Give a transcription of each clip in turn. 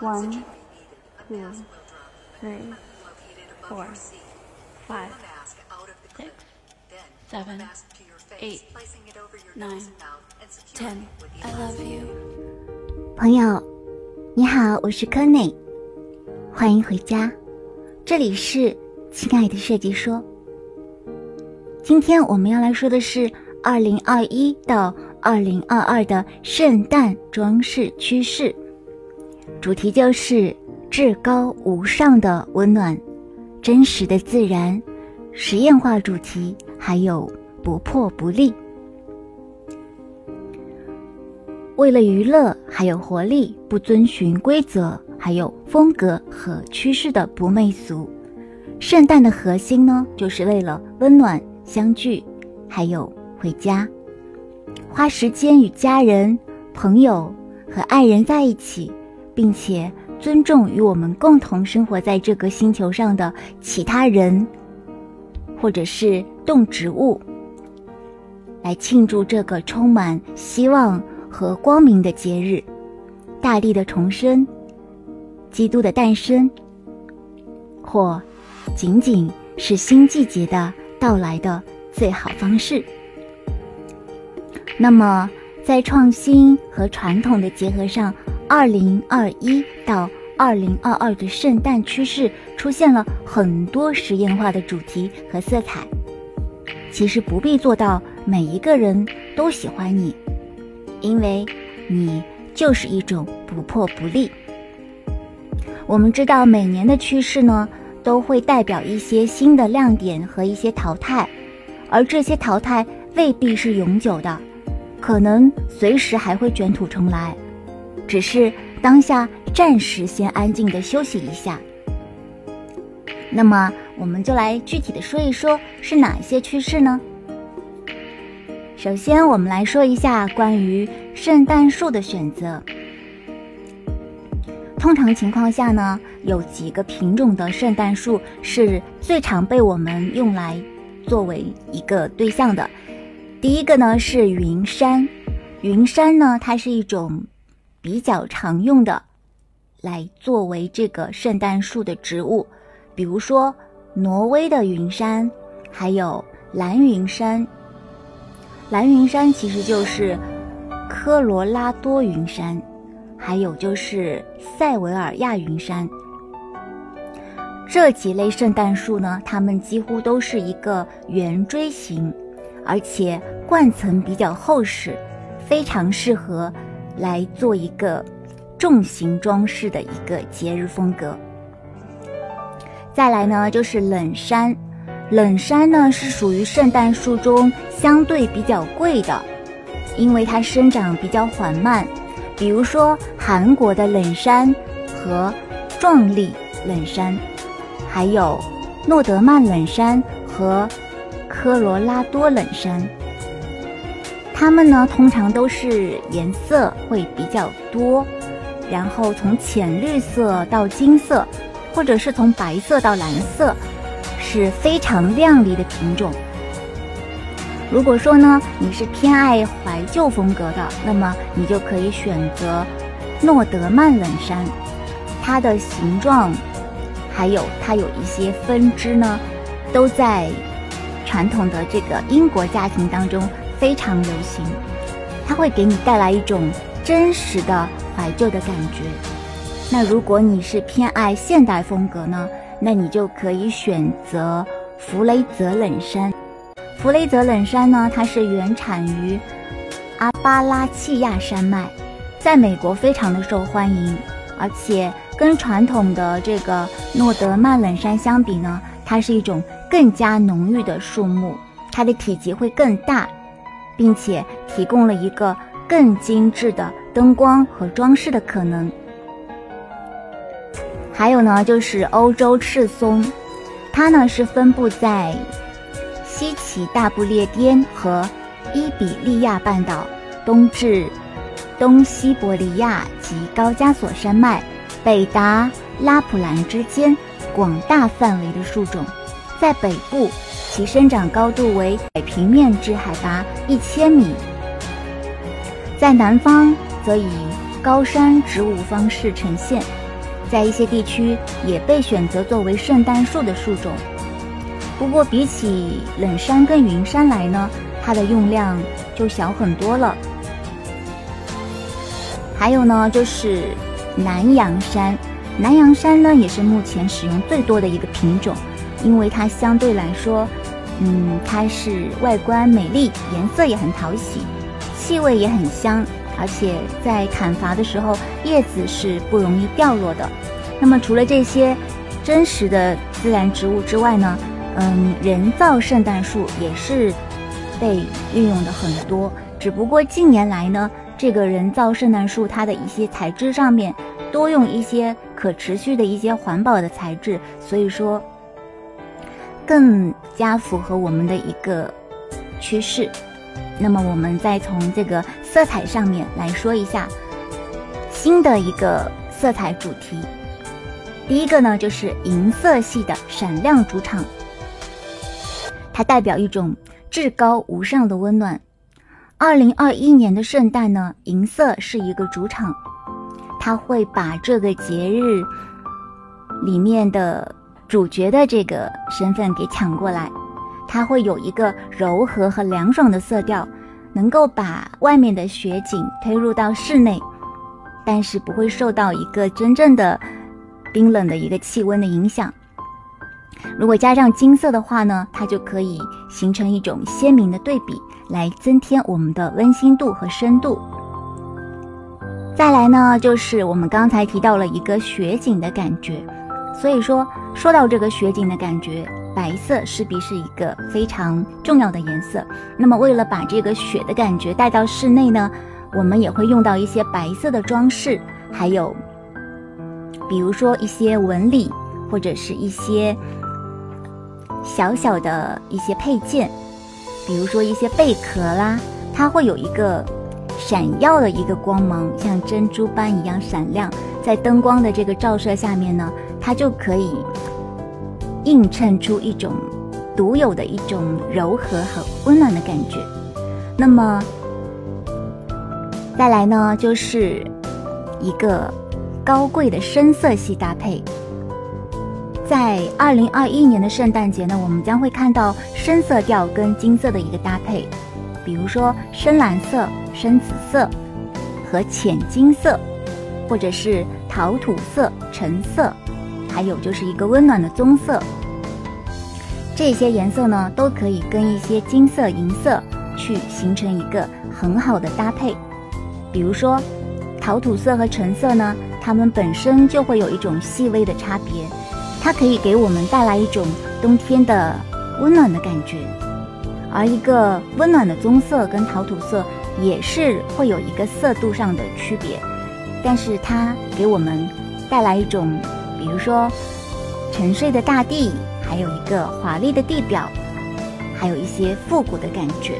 One, two, three, four, five, six, seven, eight, nine, ten. I love you. 朋友，你好，我是柯内，欢迎回家。这里是亲爱的设计说。今天我们要来说的是二零二一到二零二二的圣诞装饰趋势。主题就是至高无上的温暖、真实的自然、实验化主题，还有不破不立。为了娱乐，还有活力，不遵循规则，还有风格和趋势的不媚俗。圣诞的核心呢，就是为了温暖、相聚，还有回家，花时间与家人、朋友和爱人在一起。并且尊重与我们共同生活在这个星球上的其他人，或者是动植物，来庆祝这个充满希望和光明的节日——大地的重生、基督的诞生，或仅仅是新季节的到来的最好方式。那么，在创新和传统的结合上。二零二一到二零二二的圣诞趋势出现了很多实验化的主题和色彩。其实不必做到每一个人都喜欢你，因为你就是一种不破不立。我们知道每年的趋势呢，都会代表一些新的亮点和一些淘汰，而这些淘汰未必是永久的，可能随时还会卷土重来。只是当下暂时先安静的休息一下。那么，我们就来具体的说一说是哪些趋势呢？首先，我们来说一下关于圣诞树的选择。通常情况下呢，有几个品种的圣诞树是最常被我们用来作为一个对象的。第一个呢是云杉，云杉呢，它是一种。比较常用的，来作为这个圣诞树的植物，比如说挪威的云杉，还有蓝云杉。蓝云杉其实就是科罗拉多云杉，还有就是塞维尔亚云杉。这几类圣诞树呢，它们几乎都是一个圆锥形，而且冠层比较厚实，非常适合。来做一个重型装饰的一个节日风格。再来呢，就是冷杉。冷杉呢是属于圣诞树中相对比较贵的，因为它生长比较缓慢。比如说韩国的冷杉和壮丽冷杉，还有诺德曼冷杉和科罗拉多冷杉。它们呢，通常都是颜色会比较多，然后从浅绿色到金色，或者是从白色到蓝色，是非常亮丽的品种。如果说呢，你是偏爱怀旧风格的，那么你就可以选择诺德曼冷杉，它的形状，还有它有一些分支呢，都在传统的这个英国家庭当中。非常流行，它会给你带来一种真实的怀旧的感觉。那如果你是偏爱现代风格呢？那你就可以选择弗雷泽冷杉。弗雷泽冷杉呢，它是原产于阿巴拉契亚山脉，在美国非常的受欢迎。而且跟传统的这个诺德曼冷杉相比呢，它是一种更加浓郁的树木，它的体积会更大。并且提供了一个更精致的灯光和装饰的可能。还有呢，就是欧洲赤松，它呢是分布在西起大不列颠和伊比利亚半岛，东至东西伯利亚及高加索山脉，北达拉普兰之间广大范围的树种，在北部。其生长高度为海平面至海拔一千米，在南方则以高山植物方式呈现，在一些地区也被选择作为圣诞树的树种。不过比起冷杉跟云杉来呢，它的用量就小很多了。还有呢，就是南洋杉，南洋杉呢也是目前使用最多的一个品种，因为它相对来说，嗯，它是外观美丽，颜色也很讨喜，气味也很香，而且在砍伐的时候叶子是不容易掉落的。那么除了这些真实的自然植物之外呢？嗯，人造圣诞树也是被运用的很多，只不过近年来呢，这个人造圣诞树它的一些材质上面多用一些可持续的一些环保的材质，所以说更加符合我们的一个趋势。那么我们再从这个色彩上面来说一下新的一个色彩主题，第一个呢就是银色系的闪亮主场。它代表一种至高无上的温暖。二零二一年的圣诞呢，银色是一个主场，它会把这个节日里面的主角的这个身份给抢过来。它会有一个柔和和凉爽的色调，能够把外面的雪景推入到室内，但是不会受到一个真正的冰冷的一个气温的影响。如果加上金色的话呢，它就可以形成一种鲜明的对比，来增添我们的温馨度和深度。再来呢，就是我们刚才提到了一个雪景的感觉，所以说说到这个雪景的感觉，白色势必是一个非常重要的颜色。那么为了把这个雪的感觉带到室内呢，我们也会用到一些白色的装饰，还有比如说一些纹理或者是一些。小小的一些配件，比如说一些贝壳啦，它会有一个闪耀的一个光芒，像珍珠般一样闪亮。在灯光的这个照射下面呢，它就可以映衬出一种独有的一种柔和和温暖的感觉。那么，再来呢，就是一个高贵的深色系搭配。在二零二一年的圣诞节呢，我们将会看到深色调跟金色的一个搭配，比如说深蓝色、深紫色和浅金色，或者是陶土色、橙色，还有就是一个温暖的棕色。这些颜色呢，都可以跟一些金色、银色去形成一个很好的搭配。比如说陶土色和橙色呢，它们本身就会有一种细微的差别。它可以给我们带来一种冬天的温暖的感觉，而一个温暖的棕色跟陶土色也是会有一个色度上的区别，但是它给我们带来一种，比如说沉睡的大地，还有一个华丽的地表，还有一些复古的感觉，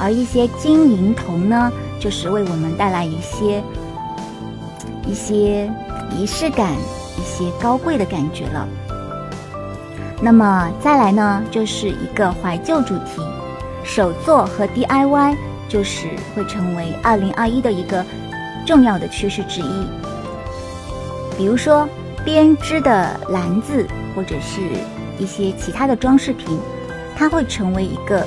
而一些金银铜呢，就是为我们带来一些一些仪式感。一些高贵的感觉了。那么再来呢，就是一个怀旧主题，手作和 DIY 就是会成为二零二一的一个重要的趋势之一。比如说编织的篮子，或者是一些其他的装饰品，它会成为一个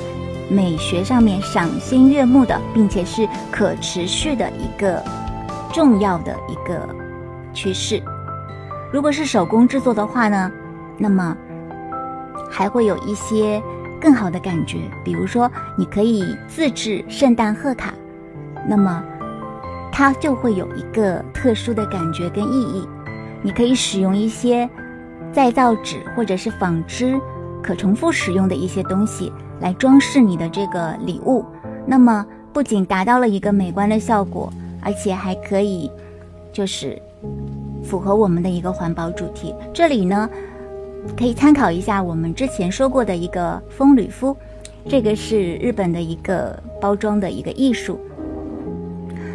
美学上面赏心悦目的，并且是可持续的一个重要的一个趋势。如果是手工制作的话呢，那么还会有一些更好的感觉。比如说，你可以自制圣诞贺卡，那么它就会有一个特殊的感觉跟意义。你可以使用一些再造纸或者是纺织可重复使用的一些东西来装饰你的这个礼物，那么不仅达到了一个美观的效果，而且还可以就是。符合我们的一个环保主题，这里呢可以参考一下我们之前说过的一个风吕敷，这个是日本的一个包装的一个艺术。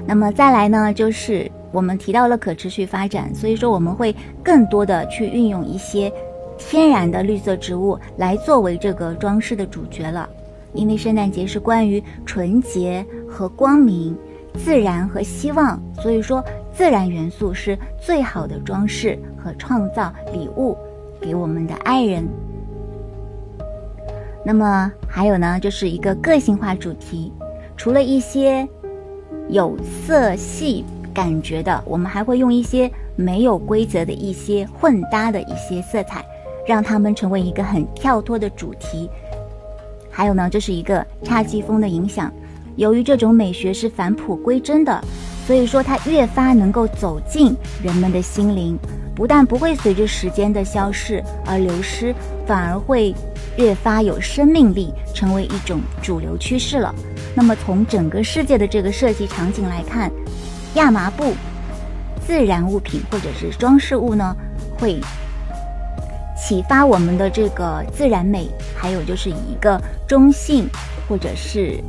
那么再来呢，就是我们提到了可持续发展，所以说我们会更多的去运用一些天然的绿色植物来作为这个装饰的主角了，因为圣诞节是关于纯洁和光明、自然和希望，所以说。自然元素是最好的装饰和创造礼物给我们的爱人。那么还有呢，就是一个个性化主题，除了一些有色系感觉的，我们还会用一些没有规则的一些混搭的一些色彩，让它们成为一个很跳脱的主题。还有呢，这是一个侘寂风的影响。由于这种美学是返璞归真的，所以说它越发能够走进人们的心灵，不但不会随着时间的消逝而流失，反而会越发有生命力，成为一种主流趋势了。那么从整个世界的这个设计场景来看，亚麻布、自然物品或者是装饰物呢，会启发我们的这个自然美，还有就是以一个中性或者是。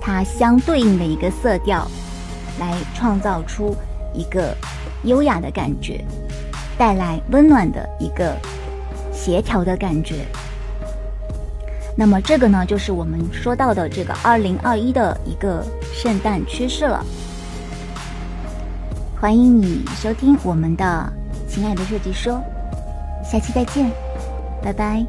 它相对应的一个色调，来创造出一个优雅的感觉，带来温暖的一个协调的感觉。那么这个呢，就是我们说到的这个二零二一的一个圣诞趋势了。欢迎你收听我们的亲爱的设计说，下期再见，拜拜。